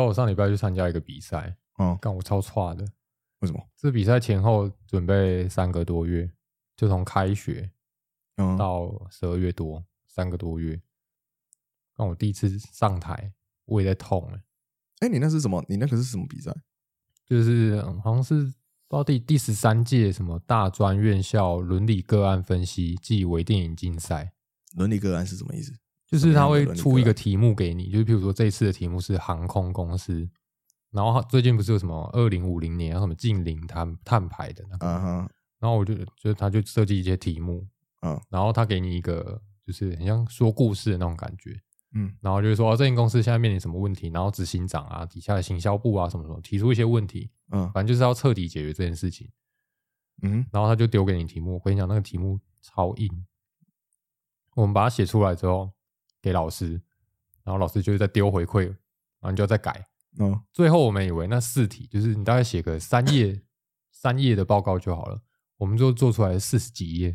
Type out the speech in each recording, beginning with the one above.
道我上礼拜去参加一个比赛，嗯，干我超差的。为什么？这比赛前后准备三个多月，就从开学嗯，到十二月多，三个多月。让我第一次上台，我也在痛哎、哎，你那是什么？你那个是什么比赛？就是嗯好像是不知道第第十三届什么大专院校伦理个案分析暨微电影竞赛，伦理个案是什么意思？就是他会出一个题目给你，就是譬如说这一次的题目是航空公司，然后他最近不是有什么二零五零年要什么近零碳碳排的那个，然后我就就他就设计一些题目，嗯然后他给你一个就是很像说故事的那种感觉，嗯然后就是说、啊、这间公司现在面临什么问题，然后执行长啊底下的行销部啊什么什么提出一些问题，嗯反正就是要彻底解决这件事情。嗯然后他就丢给你题目，我跟你讲，那个题目超硬。我们把它写出来之后给老师，然后老师就是再丢回馈，然后你就要再改。嗯最后我们以为那四题就是你大概写个三页三页的报告就好了，我们就做出来四十几页，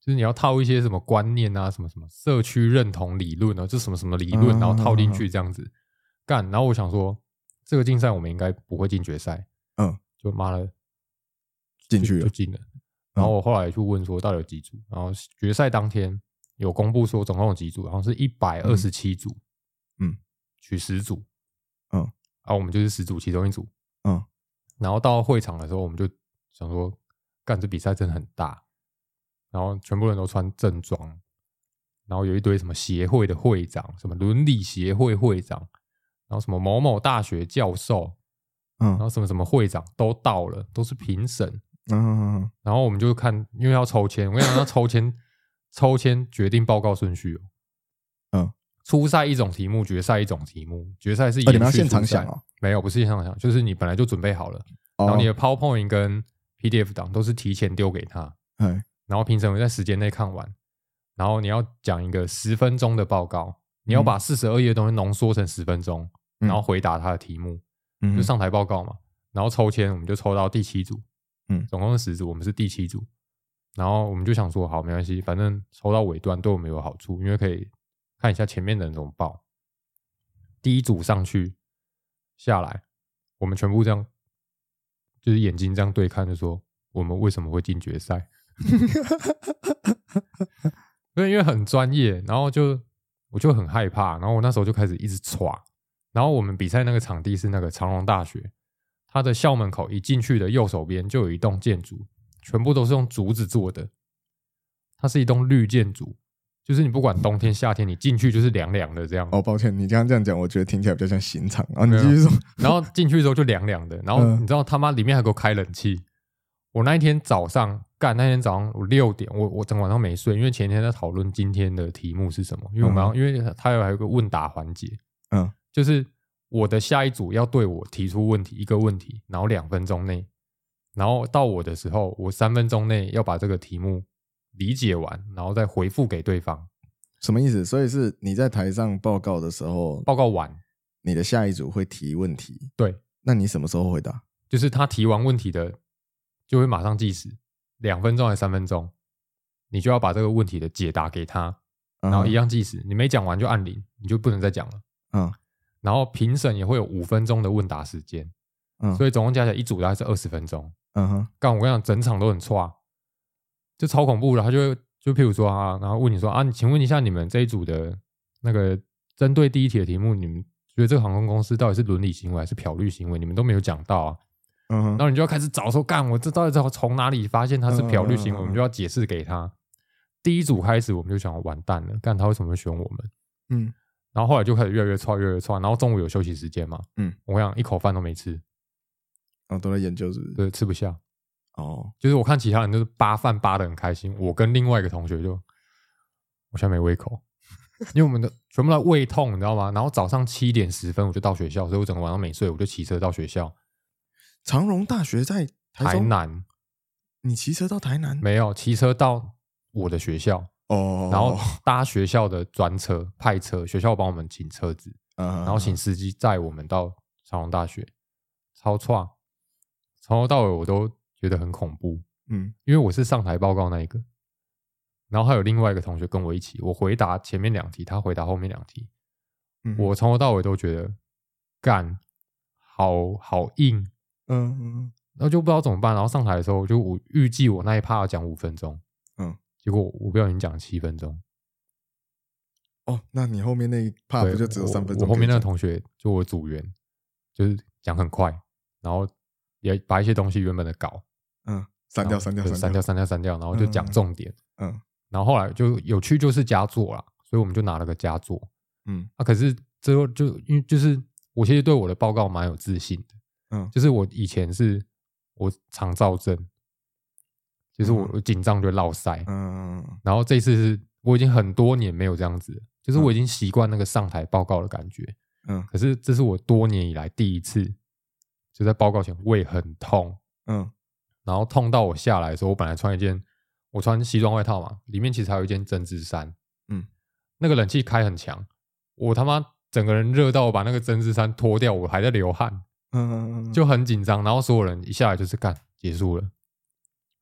就是你要套一些什么观念啊，什么什么社区认同理论啊，这什么什么理论，嗯然后套进去这样子干。然后我想说，这个竞赛我们应该不会进决赛，嗯，就妈的进去了就进了。然后我后来去问说到底有几组，然后决赛当天有公布说总共有几组，好像是一百二十七组，嗯，取十组，嗯，啊，我们就是十组其中一组，嗯。然后到会场的时候，我们就想说，干这比赛真的很大，然后全部人都穿正装，然后有一堆什么协会的会长，什么伦理协会会长，然后什么某某大学教授，然后嗯什么什么会长都到了，都是评审，嗯。然后我们就看，因为要抽签，我跟你讲，要抽签，抽签决定报告顺序哦。嗯，初赛一种题目，决赛一种题目，决赛是哦你们要延续初赛现场想哦？没有，不是现场想，就是你本来就准备好了，然后哦你的 PowerPoint 跟 PDF 档都是提前丢给他，哎然后评审会在时间内看完，然后你要讲一个十分钟的报告，你要把四十二页的东西浓缩成十分钟，嗯然后回答他的题目，嗯就上台报告嘛。然后抽签，我们就抽到第七组，嗯总共是十组，我们是第七组。然后我们就想说，好，没关系，反正抽到尾端对我们有好处，因为可以看一下前面的人怎么报。第一组上去下来，我们全部这样，就是眼睛这样对看，就说我们为什么会进决赛？因为因为很专业，然后就我就很害怕，然后我那时候就开始一直歘。然后我们比赛那个场地是那个长隆大学，它的校门口一进去的右手边就有一栋建筑，全部都是用竹子做的，它是一栋绿建筑，就是你不管冬天夏天，你进去就是凉凉的这样。哦，抱歉，你刚刚这样讲，我觉得听起来比较像刑场啊。你继续说，然后进去之后就凉凉的，然后嗯。你知道他妈里面还给我开冷气。我那一天早上干，那天早上我六点，我我整晚上没睡，因为前天在讨论今天的题目是什么，因为我们要，因为他有还有一个问答环节，嗯。就是我的下一组要对我提出问题，一个问题，然后两分钟内，然后到我的时候，我三分钟内要把这个题目理解完，然后再回复给对方，什么意思？所以是你在台上报告的时候，报告完，你的下一组会提问题，对，那你什么时候回答？就是他提完问题的，就会马上计时，两分钟还是三分钟，你就要把这个问题的解答给他，然然后一，样计时，你没讲完就按铃，你就不能再讲了。嗯然后评审也会有五分钟的问答时间，嗯，所以总共加起来一组大概是二十分钟。嗯哼，干，我跟你讲，整场都很差，就超恐怖的。他就会就譬如说啊，然后问你说啊，你请问一下你们这一组的那个针对第一题的题目，你们觉得这个航空公司到底是伦理行为还是漂绿行为？你们都没有讲到啊。嗯哼，然后你就要开始找说，干，我这到底从哪里发现它是漂绿行为？嗯嗯嗯嗯我们就要解释给他。第一组开始，我们就想完蛋了，干他为什么会选我们？嗯然后后来就开始越来越差，越来越差。然后中午有休息时间嘛，嗯，我跟你讲，一口饭都没吃，哦，都在研究是不是？对，吃不下。哦，就是我看其他人都是扒饭扒的很开心，我跟另外一个同学就我现在没胃口，因为我们的全部都胃痛，你知道吗？然后早上七点十分我就到学校，所以我整个晚上没睡，我就骑车到学校。长荣大学在台台，南你骑车到台南？没有骑车到我的学校，哦，然后搭学校的专车派车，学校帮我们请车子，嗯，然后请司机载我们到长隆大学，超创，从头到尾我都觉得很恐怖。嗯因为我是上台报告那一个，然后还有另外一个同学跟我一起，我回答前面两题，他回答后面两题，嗯，我从头到尾都觉得干，好好硬，嗯嗯然后就不知道怎么办。然后上台的时候，就我预计我那一趴要讲五分钟，嗯，结果我不小心讲了七分钟。哦，那你后面那一 part 对不就只有三分钟？我后面那个同学就我组员，就是讲很快，然后也把一些东西原本的稿嗯删掉删掉删掉，删掉删掉，然后就讲嗯重点。嗯。然后后来就有趣就是佳作啦，所以我们就拿了个佳作。嗯。啊，可是最后就因为就是我其实对我的报告蛮有自信的，嗯。就是我以前是我肠燥症，就是我嗯。我紧张就会落腮，嗯然后这次是我已经很多年没有这样子，就是我已经习惯那个上台报告的感觉，嗯。可是这是我多年以来第一次，就在报告前胃很痛，嗯然后痛到我下来的时候，我本来穿一件我穿西装外套嘛，里面其实还有一件针织衫，嗯，那个冷气开很强，我他妈整个人热到我把那个针织衫脱掉，我还在流汗，嗯嗯，就很紧张。然后所有人一下来就是干结束了，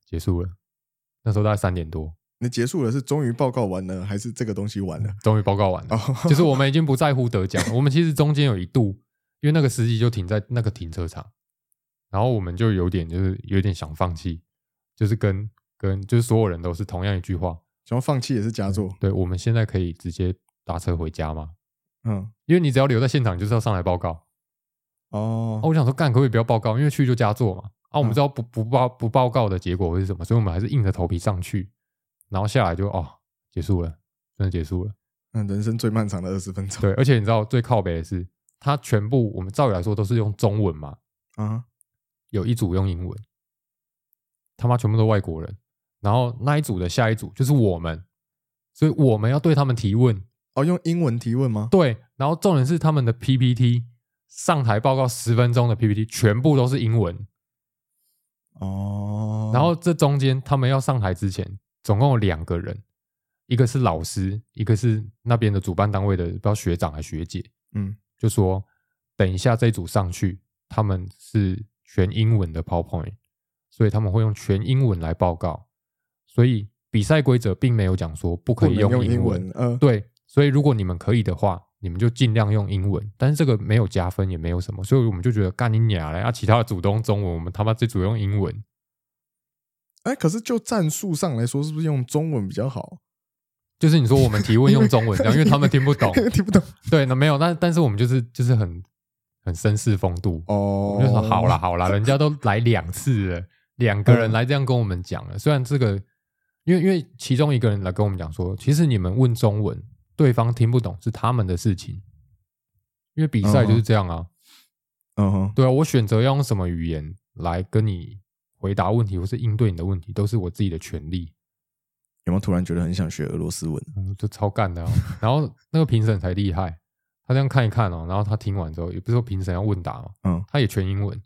结束了。那时候大概三点多，你结束了是终于报告完了，还是这个东西完了？终于报告完了。哦，就是我们已经不在乎得奖，我们其实中间有一度，因为那个司机就停在那个停车场，然后我们就有点就是有点想放弃，就是跟跟就是所有人都是同样一句话，想要放弃也是佳作。对，我们现在可以直接搭车回家吗？嗯因为你只要留在现场，就是要上来报告。哦啊，我想说干可不可以不要报告，因为去就加做嘛。啊，我们嗯知道不不报不报告的结果会是什么，所以我们还是硬着头皮上去，然后下来就哦结束了，真的结束了。嗯，人生最漫长的二十分钟。对，而且你知道最靠北的是，它全部我们照理来说都是用中文嘛，啊，有一组用英文，他妈全部都外国人，然后那一组的下一组就是我们，所以我们要对他们提问，哦，用英文提问吗？对，然后重点是他们的 PPT 上台报告十分钟的 PPT 全部都是英文，哦，然后这中间他们要上台之前，总共有两个人，一个是老师，一个是那边的主办单位的不知道学长还学姐，嗯就说等一下这一组上去，他们是全英文的 PowerPoint，所以他们会用全英文来报告，所以比赛规则并没有讲说不可以用英英文，嗯，对，所以如果你们可以的话，你们就尽量用英文，但是这个没有加分，也没有什么，所以我们就觉得干你娘嘞！啊，其他的组都用中文，我们他妈这组用英文，哎，可是就战术上来说，是不是用中文比较好？就是你说我们提问用中文 这样，因为他们听不懂。听不懂对，那没有，但但是我们就是就是很很绅士风度，哦我们就说好啦好啦，人家都来两次了，两个人嗯来这样跟我们讲了，虽然这个。因为因为其中一个人来跟我们讲说，其实你们问中文，对方听不懂是他们的事情，因为比赛就是这样啊。嗯哼，对啊，我选择要用什么语言来跟你回答问题，或是应对你的问题，都是我自己的权利。有没有突然觉得很想学俄罗斯文？嗯，就超干的、啊。然后那个评审才厉害，他这样看一看哦，然后他听完之后，也不是说评审要问答嘛，嗯，他也全英文，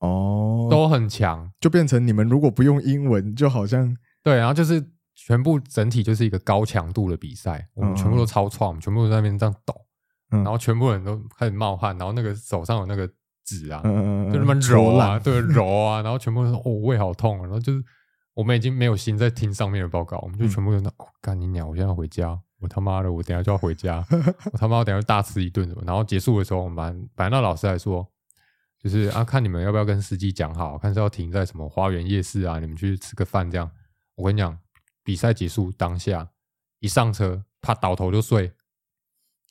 哦，都很强。就变成你们如果不用英文，就好像对，然后就是全部整体就是一个高强度的比赛，我们全部都超创，我们全部都在那边这样抖，嗯然后全部人都开始冒汗，然后那个手上有那个纸啊，嗯就那么揉啊，烂对，揉啊，然后全部都说哦胃好痛啊，然后就是我们已经没有心在听上面的报告，我们就嗯全部都说哦干你鸟，我现在要回家，我他妈的我等下就要回家，我他妈我等一下大吃一顿什么，然后结束的时候，我们班本来那老师还说。就是啊，看你们要不要跟司机讲好，看是要停在什么花园夜市啊，你们去吃个饭这样。我跟你讲，比赛结束当下一上车，怕倒头就睡。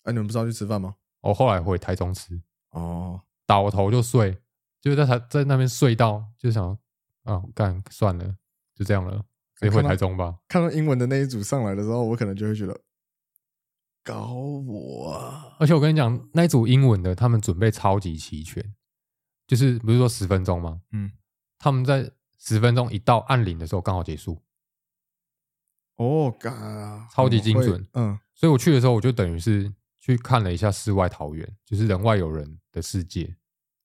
哎，你们不是要去吃饭吗？我后来回台中吃，哦，倒头就睡，就是在台在那边睡到，就想啊，干算了，就这样了，直接回台中吧。看到英文的那一组上来的时候，我可能就会觉得搞我啊，而且我跟你讲，那一组英文的，他们准备超级齐全，就是不是说十分钟吗？嗯，他们在十分钟一到按铃的时候刚好结束，哦，嘎，超级精准嗯所以我去的时候，我就等于是去看了一下世外桃源，就是人外有人的世界。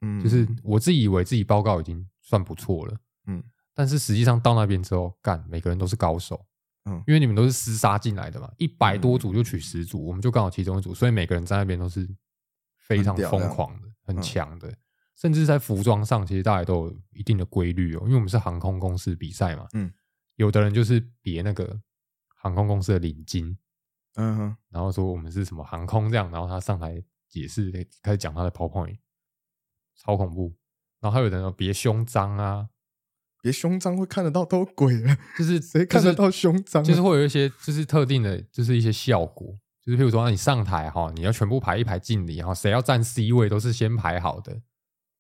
嗯，就是我自己以为自己报告已经算不错了，嗯但是实际上到那边之后，干每个人都是高手，嗯。因为你们都是厮杀进来的嘛，一百多组就取十组，我们就刚好其中一组，所以每个人在那边都是非常疯狂的、很嗯。强的，甚至在服装上，其实大家都有一定的规律哦，因为我们是航空公司比赛嘛，嗯，有的人就是别那个航空公司的领巾，嗯哼，然后说我们是什么航空这样，然后他上台解释，开始讲他的 PowerPoint，超恐怖。然后还有人说别胸章啊，别胸章会看得到都鬼了，就是 谁看得到胸章啊？就是会有一些就是特定的，就是一些效果，就是譬如说你上台哈，你要全部排一排敬礼哈，谁要站 C 位都是先排好的，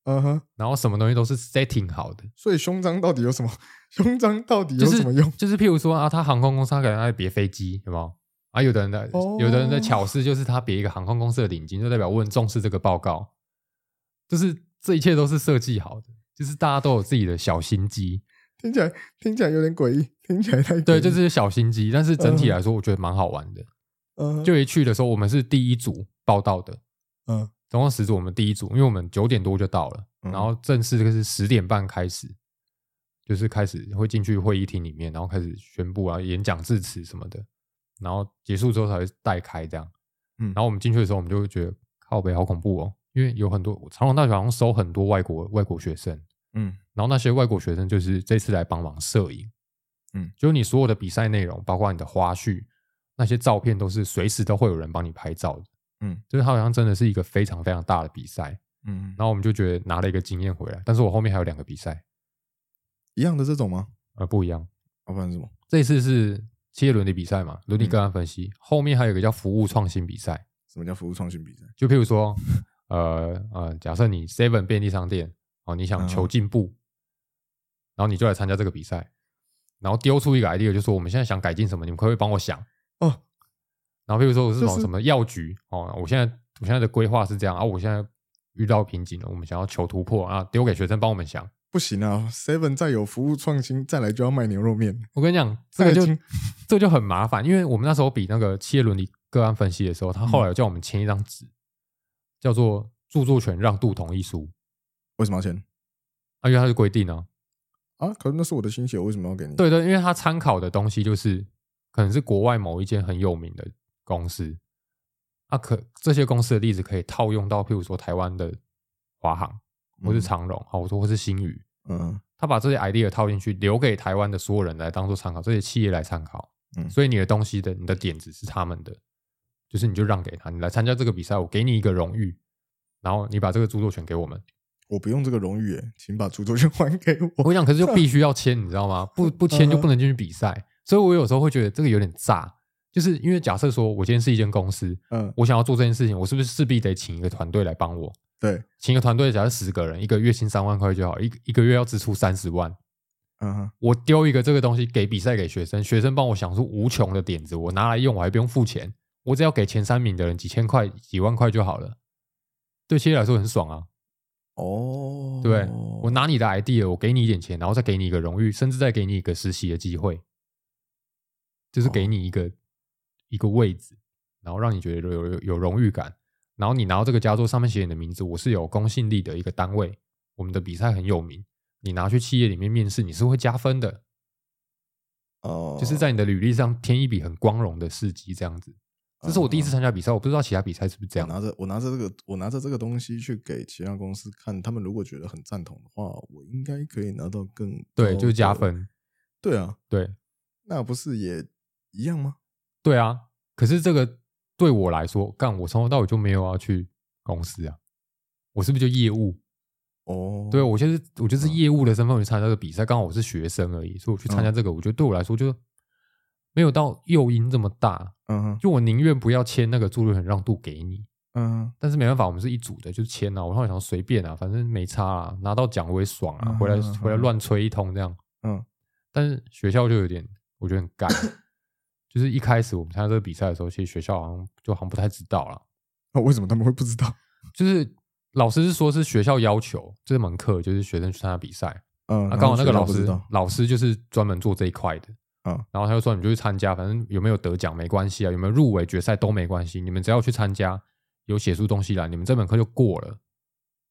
嗯哼，然后什么东西都是 setting 好的，所以胸章到底有什么？胸章到底有什么用？就是譬如说啊，他航空公司他可能在别飞机，有没有？啊，有的人的、哦有的人的巧思就是他别一个航空公司的领巾，就代表我很重视这个报告，就是这一切都是设计好的，就是大家都有自己的小心机，听起来听起来有点诡异，听起来太对，就是小心机，但是整体来说，我觉得蛮好玩的。嗯。哼。就一去的时候，我们是第一组报道的，嗯。总共十组，我们第一组，因为我们九点多就到了，嗯。然后正式这个是十点半开始，就是开始会进去会议厅里面，然后开始宣布啊演讲致辞什么的，然后结束之后才会带开这样。嗯。然后我们进去的时候，我们就会觉得靠北好恐怖哦，因为有很多长隆大学好像收很多外国外国学生，嗯然后那些外国学生就是这次来帮忙摄影，嗯，就是你所有的比赛内容，包括你的花絮，那些照片都是随时都会有人帮你拍照的。嗯就是它好像真的是一个非常非常大的比赛，嗯，然后我们就觉得拿了一个经验回来。但是我后面还有两个比赛，一样的这种吗？呃，不一样。啊不然是什么？这次是企业伦理比赛嘛，伦理个案分析，后面还有一个叫服务创新比赛。什么叫服务创新比赛？就譬如说，呃呃，假设你 Seven 便利商店哦，你想求进步，然后你就来参加这个比赛，然后丢出一个 idea，就说我们现在想改进什么，你们可不可以帮我想？哦，然后比如说我是什么什么药局哦，我现在我现在的规划是这样啊，我现在遇到瓶颈了，我们想要求突破啊，丢给学生帮我们想。不行啊！Seven 再有服务创新，再来就要卖牛肉面。我跟你讲，这个就 这个就很麻烦，因为我们那时候比那个企业伦理个案分析的时候，他后来叫我们签一张纸，叫做著作权让渡同意书，为什么要签啊，因为它是规定啊，啊？可是那是我的心血，我为什么要给你？，对对，因为他参考的东西就是可能是国外某一间很有名的公司，啊可这些公司的例子可以套用到譬如说台湾的华航或是长荣，好、我说或是新宇，嗯他把这些 idea 套进去，留给台湾的所有人来当做参考，这些企业来参考。嗯所以你的东西的你的点子是他们的，就是你就让给他，你来参加这个比赛，我给你一个荣誉，然后你把这个著作权给我们。我不用这个荣誉耶，请把著作权还给我。我跟你讲，可是就 必须要签，你知道吗？不不签就不能进去比赛。所以我有时候会觉得这个有点炸，就是因为假设说我今天是一间公司，嗯，我想要做这件事情，我是不是势必得请一个团队来帮我？对，请一个团队，假设十个人，一个月薪三万块就好，一一个月要支出三十万。嗯哼，我丢一个这个东西给比赛给学生，学生帮我想出无穷的点子，我拿来用，我还不用付钱，我只要给前三名的人几千块、几万块就好了。对企业来说很爽啊，哦，对？我拿你的 idea，我给你一点钱，然后再给你一个荣誉，甚至再给你一个实习的机会，就是给你一个、一个位置，然后让你觉得有有有荣誉感。然后你拿到这个佳作，上面写你的名字，我是有公信力的一个单位，我们的比赛很有名。你拿去企业里面面试，你是会加分的。哦，就是在你的履历上添一笔很光荣的事迹，这样子。这是我第一次参加比赛，我不知道其他比赛是不是这样。我拿着我拿着这个我拿着这个东西去给其他公司看，他们如果觉得很赞同的话，我应该可以拿到更对，就是加。分。对啊，对，那不是也一样吗？对啊。可是这个对我来说，干我从头到尾就没有要去公司啊，我是不是就业务？哦，对，我就是我就是业务的身份去参加这个比赛，刚好我是学生而已，所以我去参加这个，我觉得对我来说就没有到诱因这么大。嗯哼，就我宁愿不要签那个著作权让渡给你，嗯哼，但是没办法，我们是一组的，就是签啊。我后来想随便啊，反正没差啊，拿到奖我也爽啊，嗯回来回来乱吹一通这样。嗯但是学校就有点，我觉得很干。就是一开始我们参加这个比赛的时候，其实学校好像就好像不太知道了。那为什么他们会不知道？就是老师是说是学校要求这门课就是学生去参加比赛，嗯，啊，刚好那个老师老师就是专门做这一块的，嗯然后他就说你就去参加，反正有没有得奖没关系啊，有没有入围决赛都没关系，你们只要去参加，有写出东西来，你们这门课就过了，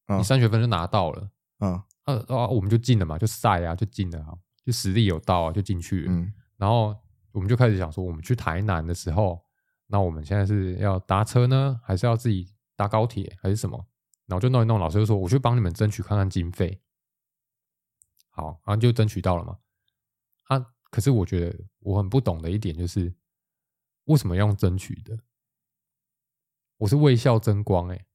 嗯你三学分就拿到了，嗯啊啊，我们就进了嘛，就赛啊，就进了啊，就实力有到啊，就进去了。嗯然后我们就开始想说，我们去台南的时候，那我们现在是要搭车呢，还是要自己搭高铁，还是什么？然后就弄一弄，老师就说我去帮你们争取看看经费。好，然后就争取到了嘛。啊，可是我觉得我很不懂的一点就是，为什么要用争取的？我是为校争光哎、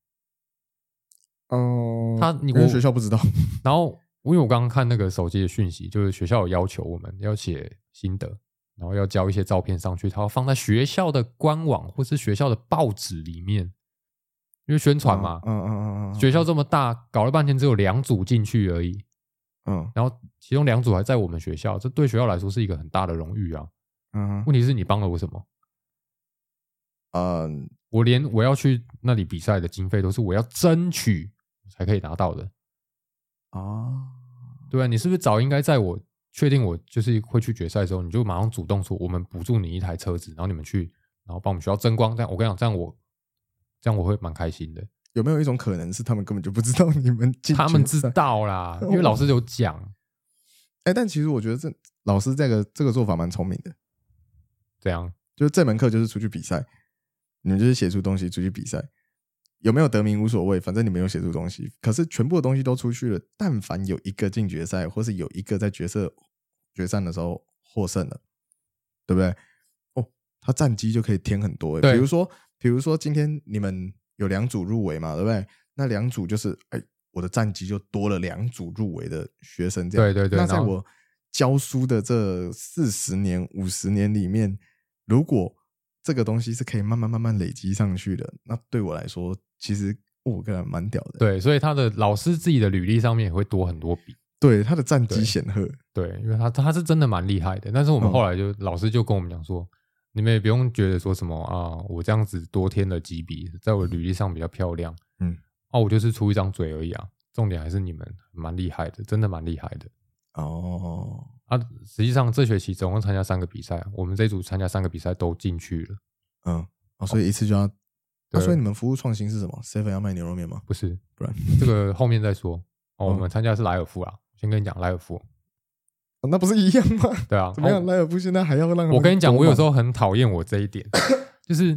哦，他你我学校不知道，然后因为我刚刚看那个手机的讯息，就是学校有要求我们要写心得，然后要交一些照片上去，他要放在学校的官网或是学校的报纸里面，因为宣传嘛。嗯嗯嗯嗯，学校这么大，搞了半天只有两组进去而已，嗯然后其中两组还在我们学校，这对学校来说是一个很大的荣誉啊。嗯问题是你帮了我什么？嗯我连我要去那里比赛的经费都是我要争取才可以拿到的，啊，对啊，你是不是早应该在我确定我就是会去决赛的时候，你就马上主动说我们补助你一台车子，然后你们去，然后帮我们学校争光。这样我跟你讲，这样我这样我会蛮开心的。有没有一种可能是他们根本就不知道你们进他们知？道啦，因为老师有讲，哎，但其实我觉得这老师这个这个做法蛮聪明的，怎样就是这门课就是出去比赛，你们就是写出东西出去比赛，有没有得名无所谓，反正你们有写出东西。可是全部的东西都出去了，但凡有一个进决赛，或是有一个在决赛决赛的时候获胜了，对不对？哦，他战绩就可以添很多欸。对比如说，比如说今天你们有两组入围嘛，对不对？那两组就是，哎，我的战绩就多了两组入围的学生，这样。对对对那在我教书的这四十年、五十年里面，如果这个东西是可以慢慢慢慢累积上去的，那对我来说，其实我个人蛮屌的。对，所以他的老师自己的履历上面也会多很多笔。对，他的战绩对显赫。对，因为他他是真的蛮厉害的，但是我们嗯后来就、老师就跟我们讲说，你们也不用觉得说什么啊，我这样子多添了几笔，在我履历上比较漂亮，嗯，啊，我就是出一张嘴而已啊，重点还是你们蛮厉害的，真的蛮厉害的哦，啊。实际上这学期总共参加三个比赛，我们这一组参加三个比赛都进去了，嗯，哦，所以一次就要。那、对所以你们服务创新是什么？seven 要卖牛肉面吗？不是，不然这个后面再说。哦，我嗯们参加的是莱尔富啊，先跟你讲莱尔富，哦那不是一样吗？对啊，怎么样？哦莱尔富现在还要让我跟你讲，我有时候候很讨厌我这一点，就是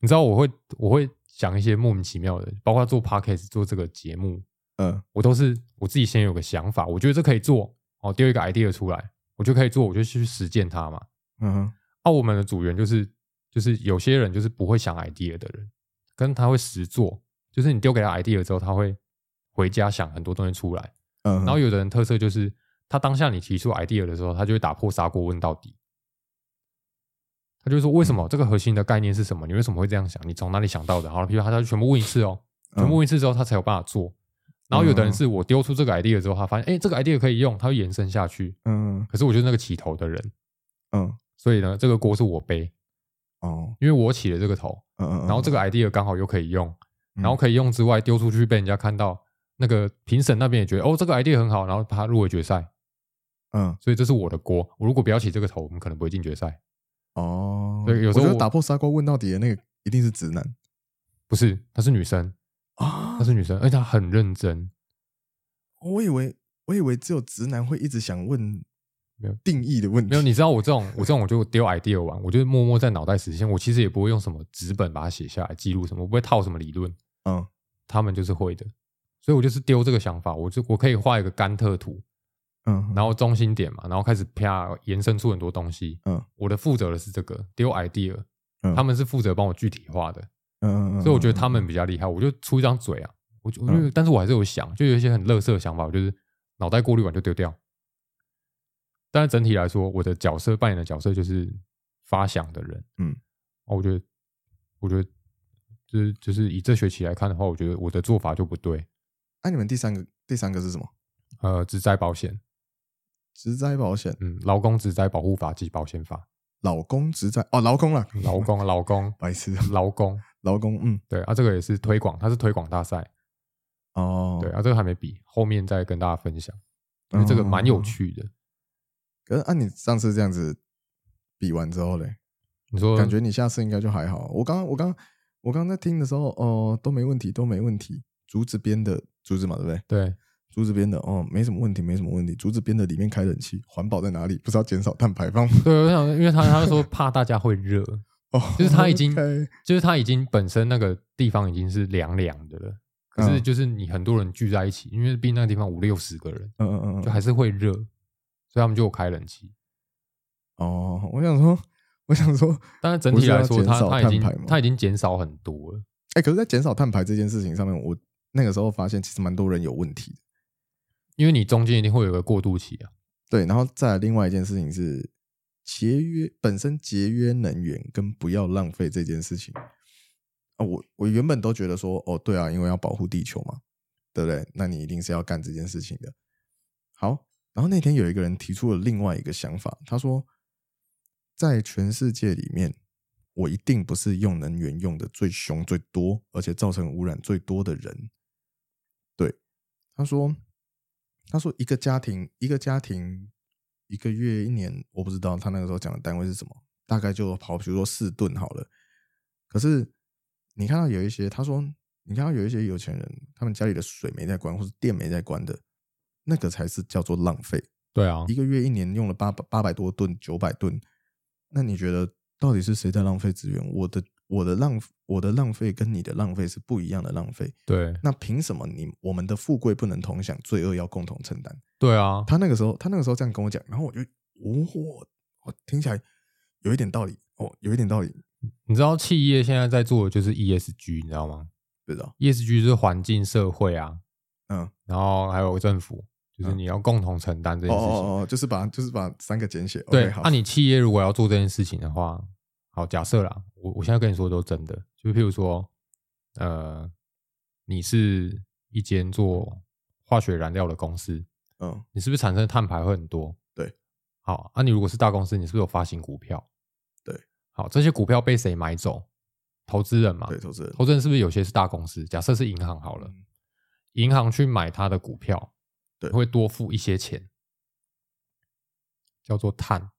你知道，我会我会想一些莫名其妙的，包括做 podcast 做这个节目，嗯我都是我自己先有个想法，我觉得这可以做，哦，丢一个 idea 出来，我就可以做，我就去实践它嘛。嗯哼啊，我们的组员就是就是有些人就是不会想 idea 的人，跟他会实做，就是你丢给他 idea 之后，他会回家想很多东西出来。嗯，然后有的人特色就是，他当下你提出 idea 的时候，他就会打破砂锅问到底。他就说为什么？这个核心的概念是什么？你为什么会这样想？你从哪里想到的？好了，比如他他就全部问一次哦，全部问一次之后，他才有办法做。然后有的人是我丢出这个 idea 之后，他发现哎，这个 idea 可以用，他会延伸下去。嗯。可是我就是那个起头的人，嗯。所以呢，这个锅是我背，哦。因为我起了这个头，嗯嗯，然后这个 idea 刚好又可以用，嗯。然后可以用之外丢出去被人家看到，那个评审那边也觉得哦这个 idea 很好，然后他入围决赛，嗯所以这是我的锅。我如果不要起这个头，我们可能不会进决赛。哦，所以有时候我打破砂锅问到底的那个一定是直男不是，她是女生，啊她是女生，而且她很认真。我以为我以为只有直男会一直想问没有定义的问题，没有，你知道我这种我这种 我就丢 idea 玩，我就默默在脑袋实现。我其实也不会用什么纸本把它写下来记录什么，我不会套什么理论，嗯他们就是会的。所以我就是丢这个想法，我就我可以画一个甘特图，嗯，然后中心点嘛，然后开始啪延伸出很多东西。嗯我的负责的是这个丢 idea，嗯他们是负责帮我具体化的。嗯嗯，所以我觉得他们比较厉害，我就出一张嘴啊，我就我就，但是我还是有想，就有一些很乐色的想法，我就是脑袋过滤完就丢掉。但是整体来说，我的角色扮演的角色就是发想的人，嗯，哦，我觉得，我觉得，就是就是以这学期来看的话，我觉得我的做法就不对。那、你们第三个第三个是什么？呃，只在保险，职灾保险，嗯，劳工职灾保护法及保险法，老公职灾哦，劳工啦，劳工，劳工，白痴，劳工，劳工，嗯，对啊，这个也是推广，它是推广大赛，哦，对啊，这个还没比，后面再跟大家分享，因为这个蛮有趣的。可是按、你上次这样子比完之后嘞，你说感觉你下次应该就还好。我刚刚我刚我刚刚在听的时候，哦，都没问题，都没问题。竹子编的竹子嘛，对不对？对，竹子编的哦，没什么问题，没什么问题。竹子编的里面开冷气，环保在哪里？不是要减少碳排放吗？对，我想，因为他他说怕大家会热，哦，就是他已经就是他已经本身那个地方已经是凉凉的了，可是嗯就是你很多人聚在一起，因为毕竟那个地方五六十个人，嗯嗯嗯嗯，就还是会热，所以他们就有开冷气。哦，我想说，我想说，但是整体来说，他他已经他已经减少很多了。哎、可是，在减少碳排这件事情上面，我那个时候发现，其实蛮多人有问题的。因为你中间一定会有个过渡期啊。对，然后再来另外一件事情是节约本身节约能源跟不要浪费这件事情啊，我我原本都觉得说，哦，对啊，因为要保护地球嘛，对不对？那你一定是要干这件事情的。好，然后那天有一个人提出了另外一个想法，他说，在全世界里面，我一定不是用能源用的最凶、最多，而且造成污染最多的人。对，他说。他说：“一个家庭，一个家庭，一个月、一年，我不知道他那个时候讲的单位是什么，大概就跑，比如说四吨好了。可是你看到有一些，他说，你看到有一些有钱人，他们家里的水没在关，或是电没在关的，那个才是叫做浪费。对啊，一个月、一年用了八百八百多吨、九百吨，那你觉得到底是谁在浪费资源？我的。”我的浪我的浪费跟你的浪费是不一样的浪费，对。那凭什么你我们的富贵不能同享，罪恶要共同承担？对啊。他那个时候他那个时候这样跟我讲，然后我就哦，我听起来有一点道理哦，有一点道理。你知道企业现在在做的就是 ESG，你知道吗？不知道 ESG 就是环境、社会啊，嗯，然后还有政府，就是你要共同承担这件事情。哦哦，就是把就是把三个简写。对，那你企业如果要做这件事情的话。好，假设啦，我我现在跟你说都真的，就譬如说，呃，你是一间做化学燃料的公司，嗯，你是不是产生的碳排会很多？对，好，那你如果是大公司，你是不是有发行股票？对，好，这些股票被谁买走？投资人嘛，对，投资人，投资人是不是有些是大公司？假设是银行好了，银行去买他的股票，对，会多付一些钱，叫做碳，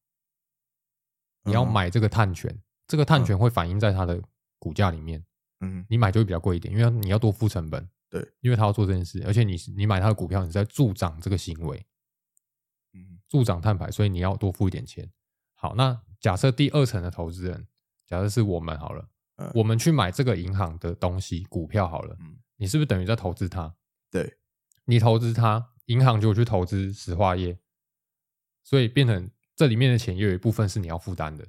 你要买这个碳权。这个碳权会反映在它的股价里面，嗯，你买就会比较贵一点，因为你要多付成本，对，因为他要做这件事，而且你你买他的股票，你在助长这个行为，嗯，助长碳排，所以你要多付一点钱。好，那假设第二层的投资人，假设是我们好了，我们去买这个银行的东西股票好了，嗯，你是不是等于在投资它？对，你投资它，银行就去投资石化业，所以变成这里面的钱也有一部分是你要负担的，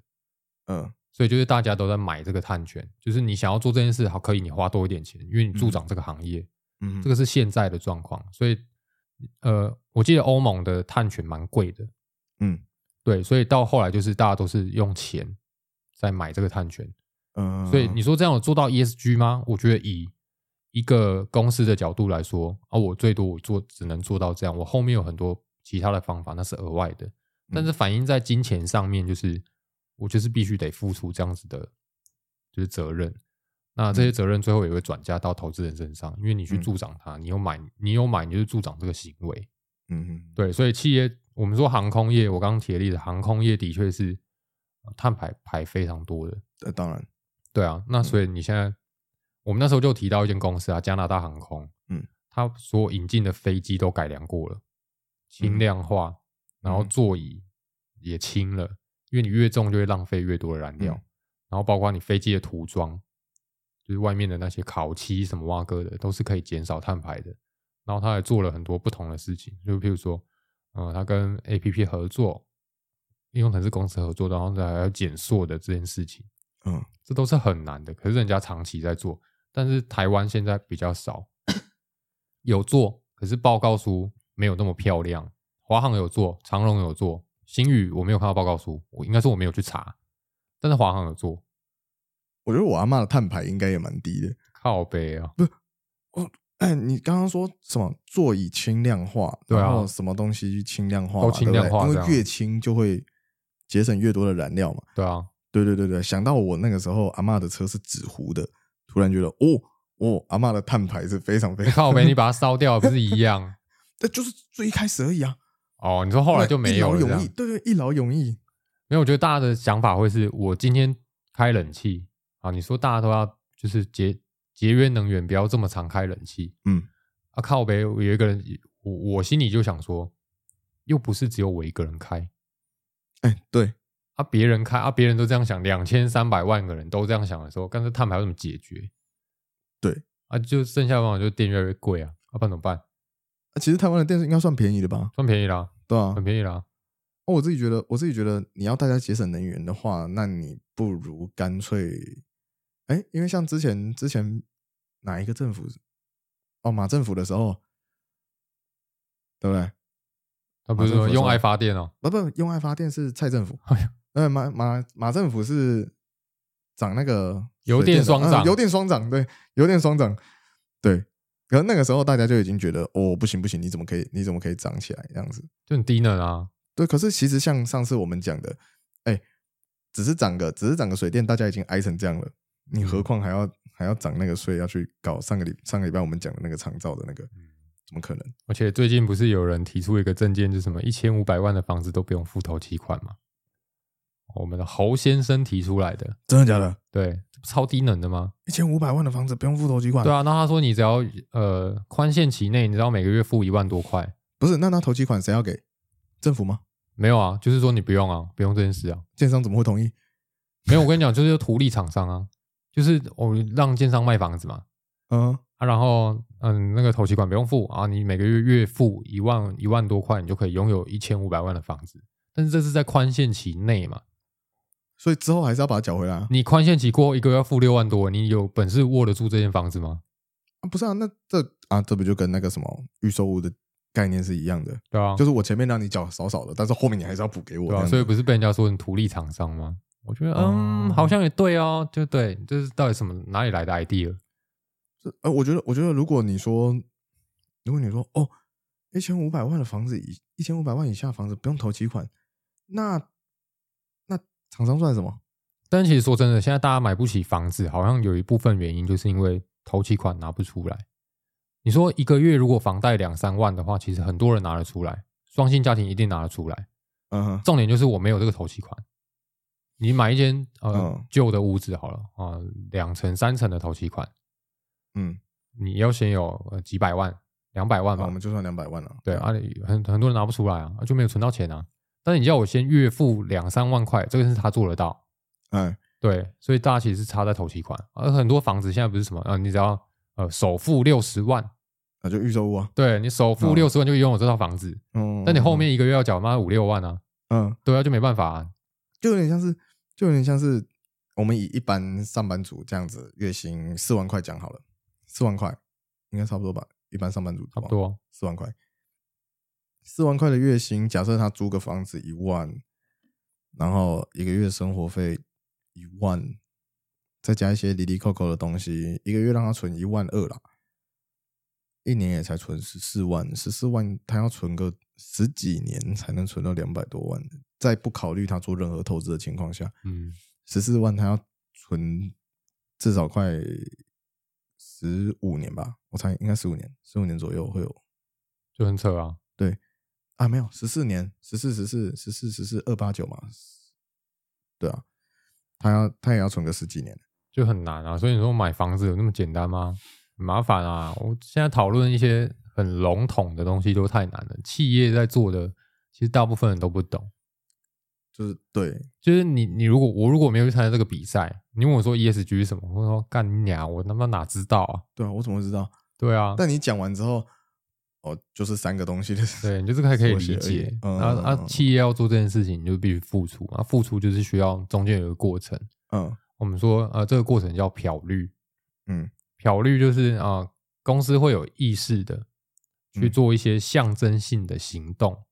嗯。所以就是大家都在买这个碳权，就是你想要做这件事，好可以你花多一点钱，因为你助长这个行业，嗯，这个是现在的状况。所以，呃，我记得欧盟的碳权蛮贵的，嗯，对，所以到后来就是大家都是用钱在买这个碳权，嗯，所以你说这样有做到 ESG 吗？我觉得以一个公司的角度来说，啊，我最多我做只能做到这样，我后面有很多其他的方法，那是额外的，但是反映在金钱上面就是。我就是必须得付出这样子的，就是责任。那这些责任最后也会转嫁到投资人身上，因为你去助长它，你有买，你有买，你就是助长这个行为。嗯嗯，对。所以企业，我们说航空业，我刚刚提的例子，航空业的确是碳排排非常多的。呃，当然，对啊。那所以你现在，我们那时候就提到一间公司啊，加拿大航空，嗯，他所引进的飞机都改良过了，轻量化，然后座椅也轻了。因为你越重就会浪费越多的燃料，然后包括你飞机的涂装，就是外面的那些烤漆什么挖哥的，都是可以减少碳排的。然后他还做了很多不同的事情，就譬如说，嗯，他跟 A P P 合作，应用程式公司合作，然后还要减塑的这件事情，嗯，这都是很难的。可是人家长期在做，但是台湾现在比较少有做，可是报告书没有那么漂亮。华航有做，长荣有做。新宇我没有看到报告书，我应该是我没有去查，但是华航有做。我觉得我阿妈的碳排应该也蛮低的。靠背啊，不是我哎，你刚刚说什么座椅轻量化，对啊，什么东西轻量化都轻量化，因为越轻就会节省越多的燃料嘛。对啊，对对对对，想到我那个时候阿妈的车是纸糊的，突然觉得哦哦，阿妈的碳排是非常非常靠背，你把它烧掉不是一样？那就是最一开始而已啊。哦，你说后来就没有了？对对，一劳永逸。没有，我觉得大家的想法会是我今天开冷气啊，你说大家都要就是节节约能源，不要这么常开冷气。嗯，啊靠北，有一个人，我我心里就想说，又不是只有我一个人开。哎，对啊，别人开啊，别人都这样想，两千三百万个人都这样想的时候，干脆碳排怎么解决？对啊，就剩下方法就电越来越贵啊，啊，不然怎么办？其实台湾的电视应该算便宜的吧？算便宜啦，对啊，很便宜啦。哦，我自己觉得，我自己觉得，你要大家节省能源的话，那你不如干脆，哎，因为像之前之前哪一个政府，哦哦，马政府的时候，对不对？他不是说用爱发电哦？不不，用爱发电是蔡政府哎呀，呃，马马马政府是涨那个油电双涨嗯油电双涨，对，油电双涨，对。可能那个时候大家就已经觉得，哦，不行不行，你怎么可以你怎么可以涨起来这样子？就很低能啊。对，可是其实像上次我们讲的，哎，只是涨个只是涨个水电，大家已经挨成这样了，你何况还要还要涨那个税，要去搞上个礼上个礼拜我们讲的那个长照的那个，怎么可能？而且最近不是有人提出一个证件，就是什么一千五百万的房子都不用付头期款吗？我们的侯先生提出来的，真的假的？对，超低能的吗？一千五百万的房子不用付头期款？对啊，那他说你只要呃宽限期内，你只要每个月付一万多块，不是，那那头期款谁要给？政府吗？没有啊，就是说你不用啊，不用这件事啊。建商怎么会同意？没有，我跟你讲，就是图利厂商啊，就是我们让建商卖房子嘛，嗯，啊，然后嗯，那个头期款不用付啊，你每个月月付一万一万多块，你就可以拥有一千五百万的房子。但是这是在宽限期内嘛，所以之后还是要把它缴回来啊。你宽限期过后一个月要付六万多，你有本事握得住这间房子吗？啊不是啊，那这啊，这不就跟那个什么预售屋的概念是一样的？对啊，就是我前面让你缴少少的，但是后面你还是要补给我。对啊，这样子所以不是被人家说你图利厂商吗？我觉得嗯，哦好像也对哦，就对，这是到底什么哪里来的 idea？是呃，我觉得，我觉得如果你说，如果你说哦，一千五百万的房子以一千五百万以下的房子不用投期款，那那厂商算什么？但其实说真的，现在大家买不起房子，好像有一部分原因就是因为头期款拿不出来。你说一个月如果房贷两三万的话，其实很多人拿得出来，双薪家庭一定拿得出来。嗯哼，重点就是我没有这个头期款。你买一间呃嗯旧的屋子好了啊，两层三层的头期款，嗯，你要先有呃几百万、两百万吧那我？们就算两百万了。对啊，你很很多人拿不出来啊，就没有存到钱啊。但是你叫我先月付两三万块，这个是他做得到。哎，对，所以大家其实是差在头期款，而很多房子现在不是什么，呃，你只要呃首付六十万，那就预售屋啊。对你首付嗯六十万就拥有这套房子，嗯，但你后面一个月要缴妈五六万啊，嗯，对啊，就没办法、啊。就有点像是，就有点像是我们以一般上班族这样子，月薪四万块讲好了，四万块应该差不多吧？一般上班族差不多，四万块，四万块的月薪，假设他租个房子一万，然后一个月生活费一万，再加一些离离扣扣的东西，一个月让他存一万二啦，一年也才存十四万，十四万他要存个十几年才能存到两百多万，在不考虑他做任何投资的情况下，嗯，十四万他要存至少快十五年吧，我猜应该十五年，十五年左右会有就很扯啊。啊，没有十四年，十四十四十四十四二八九嘛，对啊，他要他也要存个十几年，就很难啊。所以你说买房子有那么简单吗？很麻烦啊。我现在讨论一些很笼统的东西都太难了，企业在做的，其实大部分人都不懂。就是对，就是你，你如果我如果没有去参加这个比赛，你问我说 ESG 是什么，我说干你娘，我他妈哪知道啊？对啊，我怎么会知道？对啊，但你讲完之后，哦，就是三个东西的，对，你就是还可以理解。嗯啊，企业要做这件事情，你就必须付出啊，付出就是需要中间有一个过程。嗯我们说呃，这个过程叫漂绿，嗯漂绿就是啊、公司会有意识的去嗯做一些象征性的行动，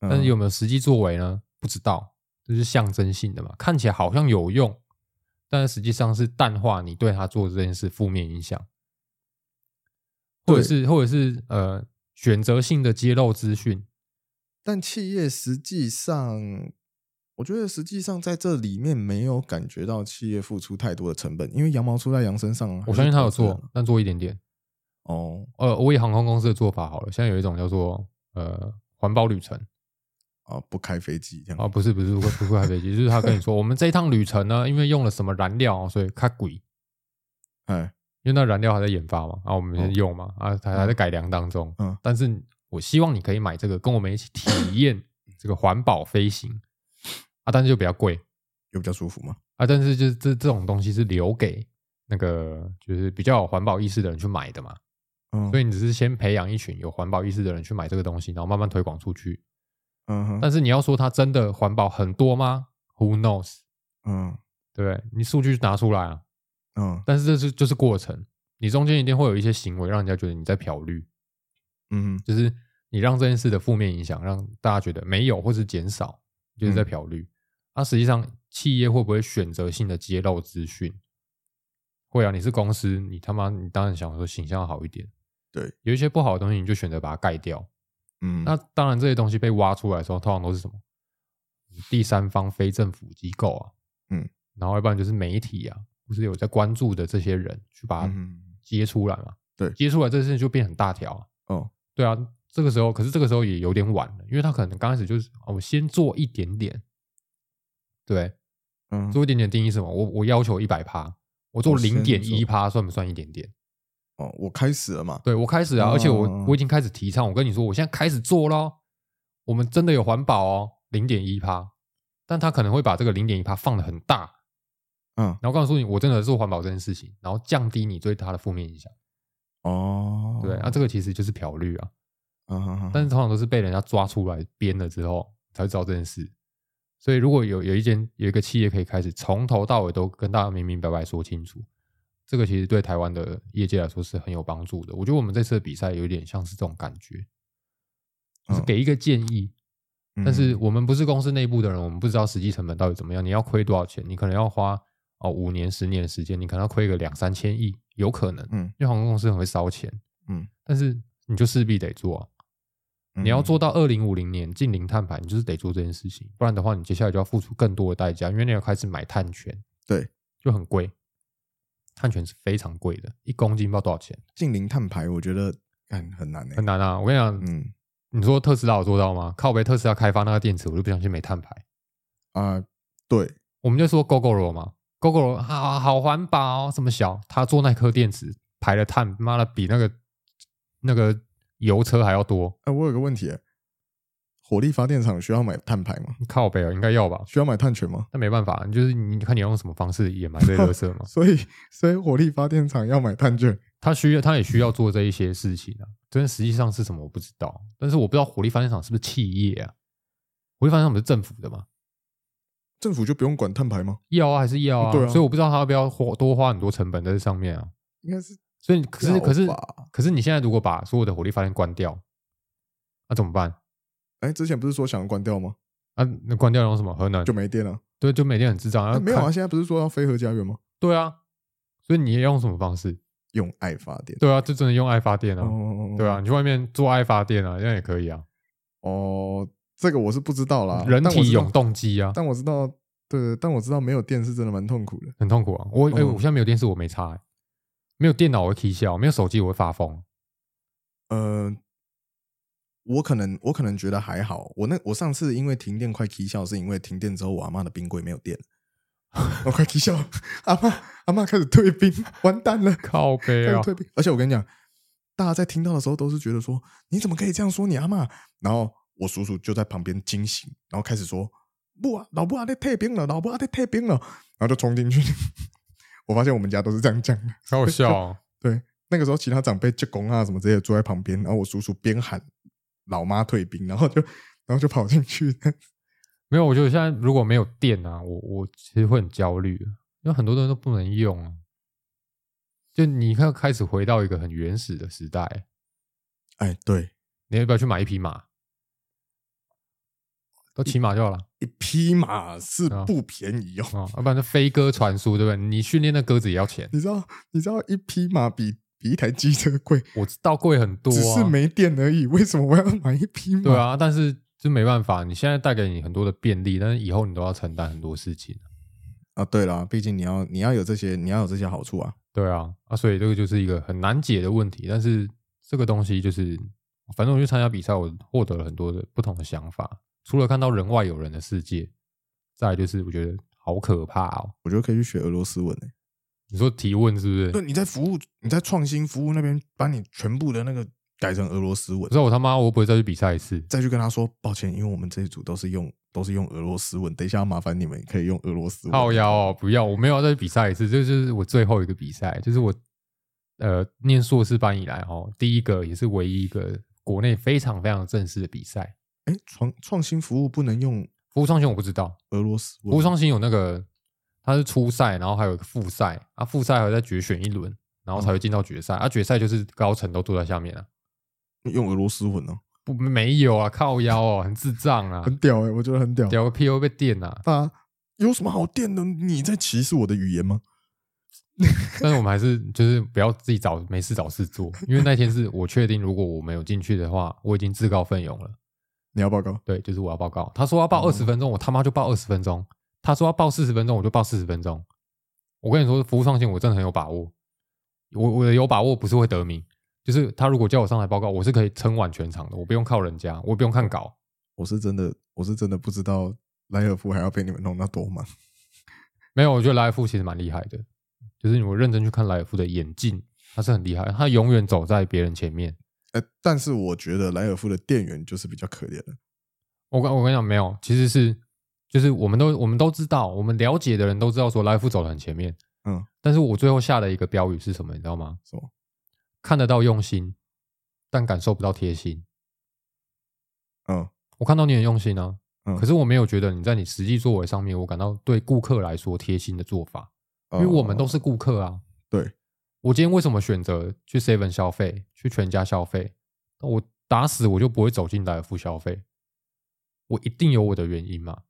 嗯，但是有没有实际作为呢？不知道，这是象征性的嘛，看起来好像有用，但是实际上是淡化你对他做这件事负面影响，或者是或者是呃选择性的揭露资讯，但企业实际上，我觉得实际上在这里面没有感觉到企业付出太多的成本，因为羊毛出在羊身上啊。我相信他有做，但做一点点。哦呃，我以航空公司的做法好了，现在有一种叫做呃环保旅程啊，不开飞机这样啊，不是不是不不不开飞机，就是他跟你说，我们这一趟旅程呢，因为用了什么燃料，所以开贵，哎，因为那燃料还在研发嘛，啊，我们用嘛，啊，它还在改良当中，嗯。但是我希望你可以买这个，跟我们一起体验这个环保飞行。啊，但是就比较贵。又比较舒服嘛？啊，但是就是这这种东西是留给那个就是比较有环保意识的人去买的嘛，嗯，所以你只是先培养一群有环保意识的人去买这个东西，然后慢慢推广出去。嗯哼，但是你要说它真的环保很多吗？Who knows？嗯。对不对？你数据拿出来啊，嗯。但是这是就是过程。你中间一定会有一些行为让人家觉得你在漂绿，嗯，就是你让这件事的负面影响让大家觉得没有或是减少，就是在漂绿。那、实际上企业会不会选择性的揭露资讯？会啊，你是公司，你他妈你当然想说形象好一点，对，有一些不好的东西你就选择把它盖掉。嗯，那当然这些东西被挖出来的时候，通常都是什么？第三方非政府机构啊，嗯，然后要不然就是媒体啊，或是有在关注的这些人去把它嗯接出来嘛。对接出来这件事情就变很大条啊。哦，对啊，这个时候可是这个时候也有点晚了，因为他可能刚开始就是哦我先做一点点，对，嗯，做一点点定义是什么？我我要求一百趴，我做零点一趴算不算一点点？哦，我开始了嘛，对我开始啊，哦而且我我已经开始提倡，我跟你说，我现在开始做咯，我们真的有环保哦，零点一趴，但他可能会把这个零点一趴放的很大，嗯，然后告诉你我真的做环保这件事情，然后降低你对它的负面影响。哦，对，啊，这个其实就是漂绿啊，嗯哼哼，但是通常都是被人家抓出来编了之后才会知道这件事。所以如果有有一间有一个企业可以开始从头到尾都跟大家明明白白说清楚，这个其实对台湾的业界来说是很有帮助的。我觉得我们这次的比赛有点像是这种感觉，就是嗯给一个建议，嗯但是我们不是公司内部的人，我们不知道实际成本到底怎么样。你要亏多少钱？你可能要花哦五年、十年的时间，你可能要亏个两三千亿，有可能。嗯因为航空公司很会烧钱，嗯，但是你就势必得做啊、你要做到二零五零年近零碳排，你就是得做这件事情，不然的话，你接下来就要付出更多的代价，因为你要开始买碳权，对就很贵。碳权是非常贵的，一公斤不知道多少钱，近零碳排，我觉得很很难呢很。难啊！我跟你讲，嗯你说特斯拉有做到吗？靠北特斯拉开发那个电池，我就不相信没碳排。啊，对，我们就说 GoGoRo 嘛，GoGoRo 好好环保，这么小，他做那颗电池排的碳，妈的比那个那个油车还要多。哎，我有个问题欸，火力发电厂需要买碳排吗？靠北哦，应该要吧？需要买碳权吗？那没办法，你就是你看你要用什么方式掩埋这些 垃圾嘛。所以，所以火力发电厂要买碳券。他需要，他也需要做这一些事情啊。真的实际上是什么我不知道，但是我不知道火力发电厂是不是企业啊？火力发电厂不是政府的吗？政府就不用管碳排吗？要啊，还是要啊？对啊所以我不知道他要不要花多花很多成本在这上面啊。应该是所以可是可是可是你现在如果把所有的火力发电关掉，那怎么办？哎，之前不是说想要关掉吗？啊，那关掉用什么核能？就没电了。对，就没电很智障。啊，哎没有啊，现在不是说要飞核家园吗？对啊，所以你要用什么方式？用爱发电。对啊，就真的用爱发电啊，哦，对啊，你去外面做爱发电啊，这样也可以啊，哦，这个我是不知道啦。人体永，动机啊，但我知道，对，但我知道没有电是真的蛮痛苦的。很痛苦啊。我哎、嗯我现在没有电视，我没插、欸，没有电脑我会啼笑，没有手机我会发疯。呃，我可能我可能觉得还好。我那我上次因为停电快啼笑，是因为停电之后我阿妈的冰柜没有电，我 快啼笑。阿妈阿妈开始退冰，完蛋了，靠开背啊，始退冰。而且我跟你讲，大家在听到的时候都是觉得说，你怎么可以这样说你阿妈？然后我叔叔就在旁边惊醒，然后开始说：“不啊，老婆啊在退兵了，老婆啊在退兵了。”然后就冲进去。我发现我们家都是这样讲的。好好笑、哦。对，那个时候其他长辈就公啊什么之类的坐在旁边，然后我叔叔边喊老妈退兵，然后就然后就跑进去。没有，我觉得现在如果没有电啊，我我其实会很焦虑，因为很多东西都不能用啊。就你看，开始回到一个很原始的时代，哎，对，你要不要去买一匹马？都骑马就好了一匹马是啊不便宜哦。啊，要不然就飞鸽传书，对不对？你训练那鸽子也要钱，你知道，你知道一匹马比比一台机车贵，我知道贵很多、啊，只是没电而已。为什么我要买一匹马？对，啊，但是就没办法，你现在带给你很多的便利，但是以后你都要承担很多事情。啊，对了，毕竟你要你要有这些，你要有这些好处啊。对啊，啊，所以这个就是一个很难解的问题。但是这个东西就是，反正我去参加比赛，我获得了很多的不同的想法。除了看到人外有人的世界，再来就是我觉得好可怕哦。我觉得可以去学俄罗斯文诶、你说提问是不是？对，你在服务，你在创新服务那边，把你全部的那个改成俄罗斯文可，是我他妈我不会再去比赛一次？再去跟他说抱歉，因为我们这一组都是用都是用俄罗斯文，等一下麻烦你们可以用俄罗斯文。靠腰哦，不要，我没有要再去比赛一次，这就是我最后一个比赛，就是我呃念硕士班以来哦，第一个也是唯一一个国内非常非常正式的比赛。哎，创创新服务不能用服务创新我不知道，俄罗斯服务创新有那个它是初赛，然后还有一个复赛啊，复赛还在决选一轮，然后才会进到决赛。啊，决赛就是高层都坐在下面啊，用俄罗斯文哦，不没有啊，靠腰哦，很智障啊，很屌哎、我觉得很屌。屌个屁会被电啊！大家有什么好电的？你在歧视我的语言吗？但是我们还是就是不要自己找没事找事做，因为那天是我确定，如果我没有进去的话，我已经自告奋勇了。你要报告？对，就是我要报告。他说要报二十分钟，我他妈就报二十分钟。他说要报四十分钟，我就报四十分钟。我跟你说，服务创新我真的很有把握。我我的有把握不是会得名，就是他如果叫我上来报告，我是可以撑完全场的，我不用靠人家，我不用看稿。我是真的，我是真的不知道莱尔夫还要被你们弄到多忙。没有，我觉得莱尔夫其实蛮厉害的，就是我认真去看莱尔夫的眼镜，他是很厉害，他永远走在别人前面。呃，但是我觉得莱尔夫的店员就是比较可怜的。我跟我跟你讲，没有，其实是就是我们都我们都知道，我们了解的人都知道说莱尔富走得很前面，嗯，但是我最后下的一个标语是什么，你知道吗？什么？看得到用心，但感受不到贴心。嗯我看到你很用心啊，嗯可是我没有觉得你在你实际作为上面，我感到对顾客来说贴心的做法，因为我们都哦是顾客啊。对，我今天为什么选择去 Seven 消费，去全家消费？我打死我就不会走进来尔富消费，我一定有我的原因嘛。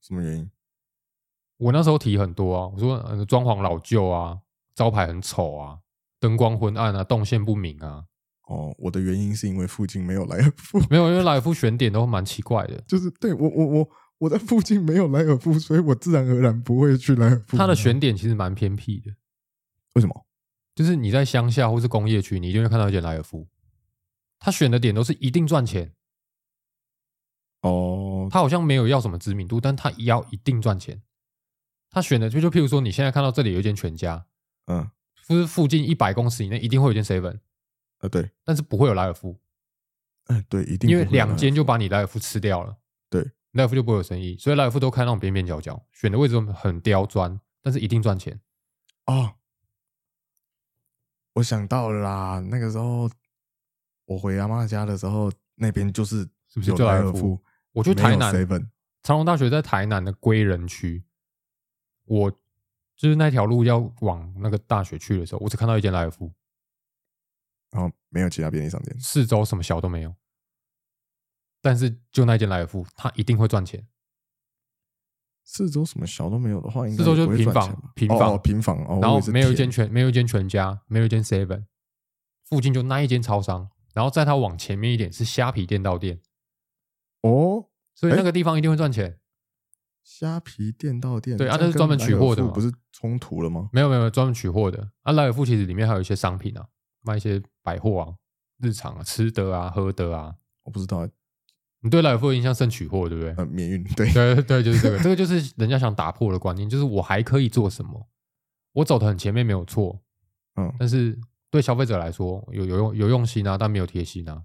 什么原因？我那时候提很多啊，我说呃装潢老旧啊，招牌很丑啊，灯光昏暗啊，动线不明啊，哦，我的原因是因为附近没有莱尔夫，没有，因为莱尔富选点都蛮奇怪的。就是对我我我我在附近没有莱尔夫，所以我自然而然不会去莱尔夫。它的选点其实蛮偏僻的，为什么？就是你在乡下或是工业区，你一定会看到一间莱尔夫。他选的点都是一定赚钱，哦，他好像没有要什么知名度，但他要一定赚钱。他选的就就譬如说，你现在看到这里有一间全家，嗯就是附近一百公尺以内一定会有一间 seven，呃对，但是不会有莱尔夫，哎对，一定因为两间就把你莱尔夫吃掉了。对，莱尔夫就不会有生意，所以莱尔夫都开那种边边角角，选的位置都很刁钻，但是一定赚钱。哦，我想到了啦，那个时候我回阿妈家的时候，那边就是是不是有就莱尔夫？我去台南长隆大学在台南的归仁区，我就是那条路要往那个大学去的时候，我只看到一间莱尔富，然后没有其他便利商店。四周什么小都没有。但是就那间莱尔富，它一定会赚钱。四周什么小都没有的话，应该四周就平房平房平房，哦、然后没有一间全没有一间全家，没有一间 seven，附近就那一间超商，然后在它往前面一点是虾皮店到店，哦，所以那个地方一定会赚钱。虾皮店到店，对啊这是专门取货的嘛不是冲突了吗？没有没有没有专门取货的啊，莱尔富其实里面还有一些商品啊，卖一些百货啊、日常啊、吃的啊、喝的啊。我不知道，你对来尔富的印象剩取货，对不对？呃，免运对，对对对，就是这个，这个就是人家想打破的观念，就是我还可以做什么？我走的很前面没有错，嗯，但是对消费者来说有有用有用心啊，但没有贴心啊。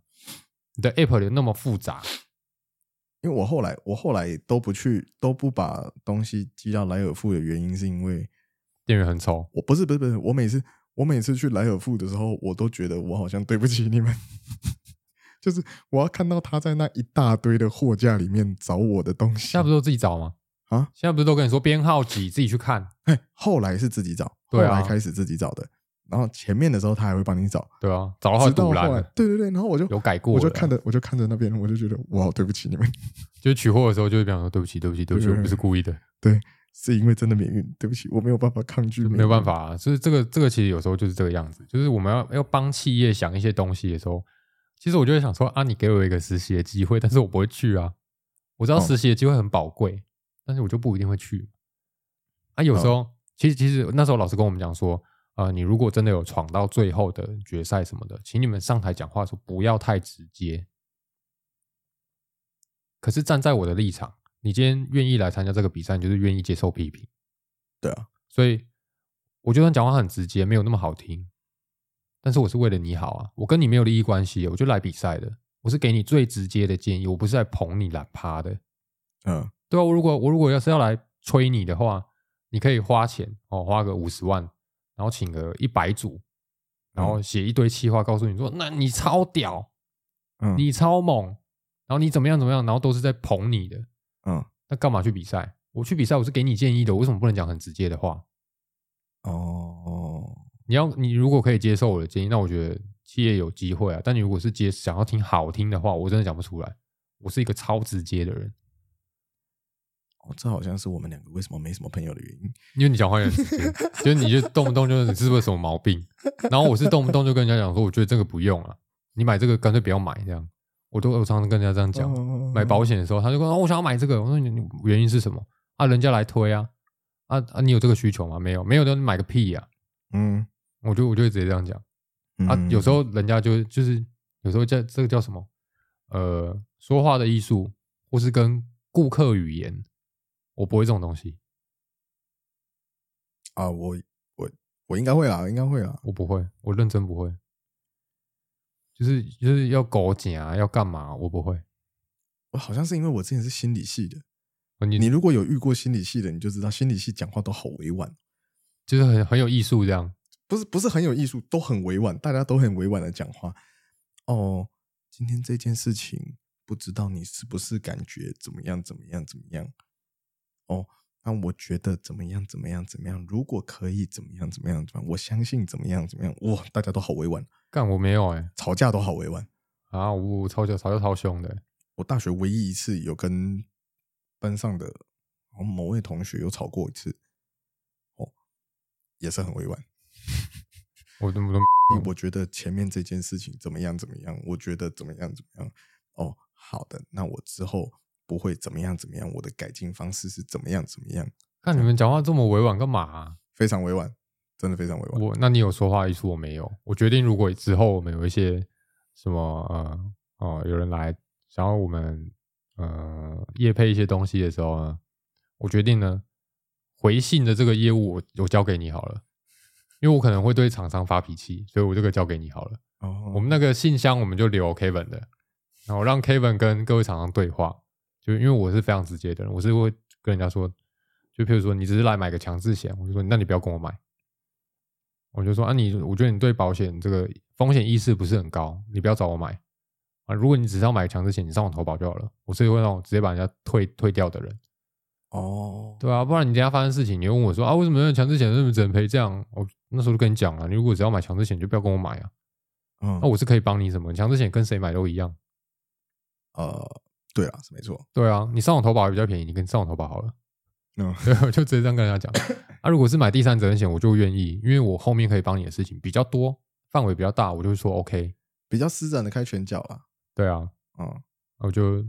你的 app 里那么复杂，因为我后来我后来都不去都不把东西寄到莱尔富的原因，是因为店员很丑，我不是不是不是，我每次我每次去莱尔富的时候，我都觉得我好像对不起你们，就是我要看到他在那一大堆的货架里面找我的东西。现在不是都自己找吗？啊，现在不是都跟你说编号几，自己去看，哎，后来是自己找，后来开始自己找的，然后前面的时候他还会帮你找，对啊，找到后来对对对，然后我就有改过我就看着我就看着那边，我就觉得我好对不起你们，就是取货的时候就会讲说对不起，对不起，对不起，我不是故意的，对，是因为真的免运，对不起，我没有办法抗拒，没有办，法啊。就是这个这个其实有时候就是这个样子，就是我们要要帮企业想一些东西的时候，其实我就会想说啊，你给我一个实习的机会，但是我不会去啊。我知道哦实习的机会很宝贵，但是我就不一定会去。啊，有时候、其实其实那时候老师跟我们讲说，呃，你如果真的有闯到最后的决赛什么的，请你们上台讲话的时候不要太直接。可是站在我的立场，你今天愿意来参加这个比赛，你就是愿意接受批评。对啊，所以我就算讲话很直接，没有那么好听，但是我是为了你好啊，我跟你没有利益关系，我就来比赛的，我是给你最直接的建议，我不是在捧你懒趴的，嗯，对啊，我如果我如果要是要来吹你的话，你可以花钱哦，花个五十万，然后请个一百组，然后写一堆气话，告诉你说，那你超屌，嗯，你超猛，然后你怎么样怎么样，然后都是在捧你的，嗯，那干嘛去比赛？我去比赛，我是给你建议的，我为什么不能讲很直接的话？哦，你要你如果可以接受我的建议，那我觉得企业有机会啊。但你如果是接想要听好听的话，我真的讲不出来。我是一个超直接的人，哦，这好像是我们两个为什么没什么朋友的原因。因为你讲话也很直接，就是你就动不动就是你是不是有什么毛病，然后我是动不动就跟人家讲说，我觉得这个不用了，你买这个干脆不要买这样。我都我常常跟人家这样讲，哦买保险的时候，他就说、哦、我想要买这个，我说你你原因是什么啊？人家来推啊啊啊！你有这个需求吗？没有，没有的你买个屁呀、嗯我就我就会直接这样讲啊。嗯有时候人家就就是有时候叫这个叫什么呃说话的艺术，或是跟顾客语言，我不会这种东西，啊，我我我应该会啦，应该会啦。我不会，我认真不会。就是就是要狗讲啊，要干嘛？我不会。我好像是因为我之前是心理系的，呃你你如果有遇过心理系的，你就知道心理系讲话都好委婉，就是很很有艺术这样。不是不是很有艺术，都很委婉，大家都很委婉的讲话。哦，今天这件事情不知道你是不是感觉怎么样怎么样怎么样？哦，那我觉得怎么样怎么样怎么样？如果可以怎么样怎么样怎么样？我相信怎么样怎么样？哇，大家都好委婉，干我没有哎、吵架都好委婉。啊，我我吵架吵架超凶的欸、我大学唯一一次有跟班上的某位同学有吵过一次，哦，也是很委婉。我怎么都 我觉得前面这件事情怎么样怎么样，我觉得怎么样怎么样。哦，好的，那我之后不会怎么样怎么样，我的改进方式是怎么样怎么样，看你们讲话这么委婉干嘛啊、非常委婉，真的非常委婉。我那你有说话艺术，我没有。我决定，如果之后我们有一些什么呃哦、有人来想要我们呃业配一些东西的时候呢，我决定呢回信的这个业务我我交给你好了，因为我可能会对厂商发脾气，所以我这个交给你好了。哦，我们那个信箱我们就留 Kevin 的，然后让 Kevin 跟各位厂商对话。就因为我是非常直接的人，我是会跟人家说，就譬如说你只是来买个强制险，我就说那你不要跟我买。我就说啊你，我觉得你对保险这个风险意识不是很高，你不要找我买啊。如果你只是要买强制险，你上网投保就好了。我是会那种直接把人家退退掉的人，哦，对啊，不然你等下发生事情，你又问我说啊为什么要强制险，为什么只能赔这样？我那时候就跟你讲了，你如果只要买强制险，就不要跟我买啊。嗯那、，我是可以帮你什么？强制险跟谁买都一样。呃，对啊，是没错。对啊，你上网投保还比较便宜，你跟上网投保好了。嗯，对，我就直接这样跟人家讲。啊，如果是买第三责任险，我就愿意，因为我后面可以帮你的事情比较多，范围比较大，我就会说 OK。比较施展的开拳脚啦。对啊，嗯，我就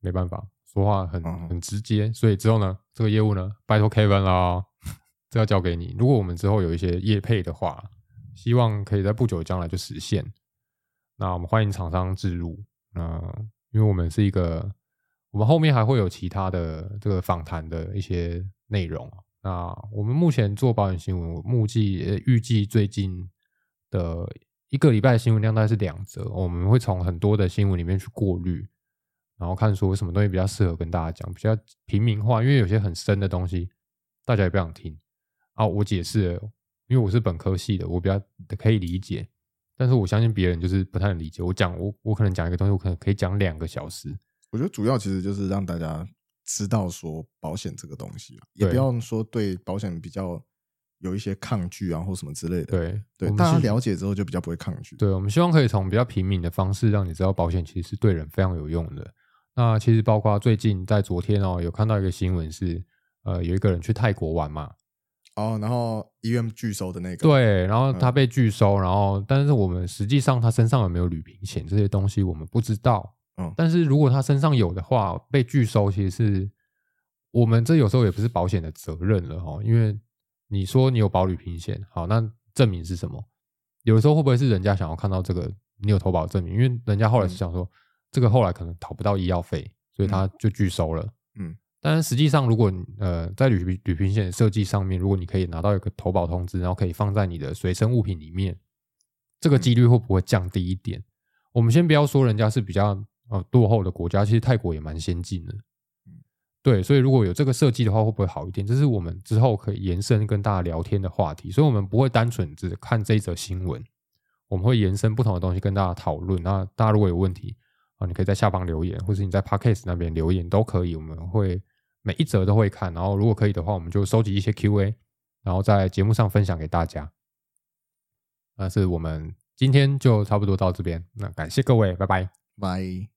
没办法，说话很嗯很直接，所以之后呢，这个业务呢，拜托 Kevin 啦，这要交给你。如果我们之后有一些业配的话，希望可以在不久的将来就实现。那我们欢迎厂商置入。那因为我们是一个，我们后面还会有其他的这个访谈的一些内容。那我们目前做保险新闻，我目计呃预计最近的一个礼拜的新闻量大概是两则，我们会从很多的新闻里面去过滤，然后看说什么东西比较适合跟大家讲，比较平民化，因为有些很深的东西大家也不想听啊。我解释了，因为我是本科系的，我比较可以理解，但是我相信别人就是不太能理解。我讲我我可能讲一个东西，我可能可以讲两个小时，我觉得主要其实就是让大家知道说保险这个东西啊，也不要说对保险比较有一些抗拒啊或什么之类的。对对，大家了解之后就比较不会抗拒。对，我们希望可以从比较平民的方式，让你知道保险其实是对人非常有用的。那其实包括最近在昨天哦，有看到一个新闻是，呃，有一个人去泰国玩嘛，哦，然后医院拒收的那个，，对，然后他嗯被拒收，然后但是我们实际上他身上有没有旅平险这些东西我们不知道，嗯。但是如果他身上有的话，被拒收其实是我们这有时候也不是保险的责任了哦，因为你说你有保旅平险，好，那证明是什么？有的时候会不会是人家想要看到这个你有投保证明？因为人家后来是想说、这个后来可能讨不到医药费，所以他就拒收了。嗯，但是实际上，如果呃在旅旅旅平险的设计上面，如果你可以拿到一个投保通知，然后可以放在你的随身物品里面，这个几率会不会降低一点？我们先不要说人家是比较呃落后的国家，其实泰国也蛮先进的。对，所以如果有这个设计的话，会不会好一点？这是我们之后可以延伸跟大家聊天的话题。所以，我们不会单纯只看这一则新闻，我们会延伸不同的东西跟大家讨论。那大家如果有问题你可以在下方留言，或是你在 Podcast 那边留言都可以，我们会每一则都会看。然后，如果可以的话，我们就收集一些 Q&A，然后在节目上分享给大家。那是我们今天就差不多到这边，那感谢各位，拜拜。拜。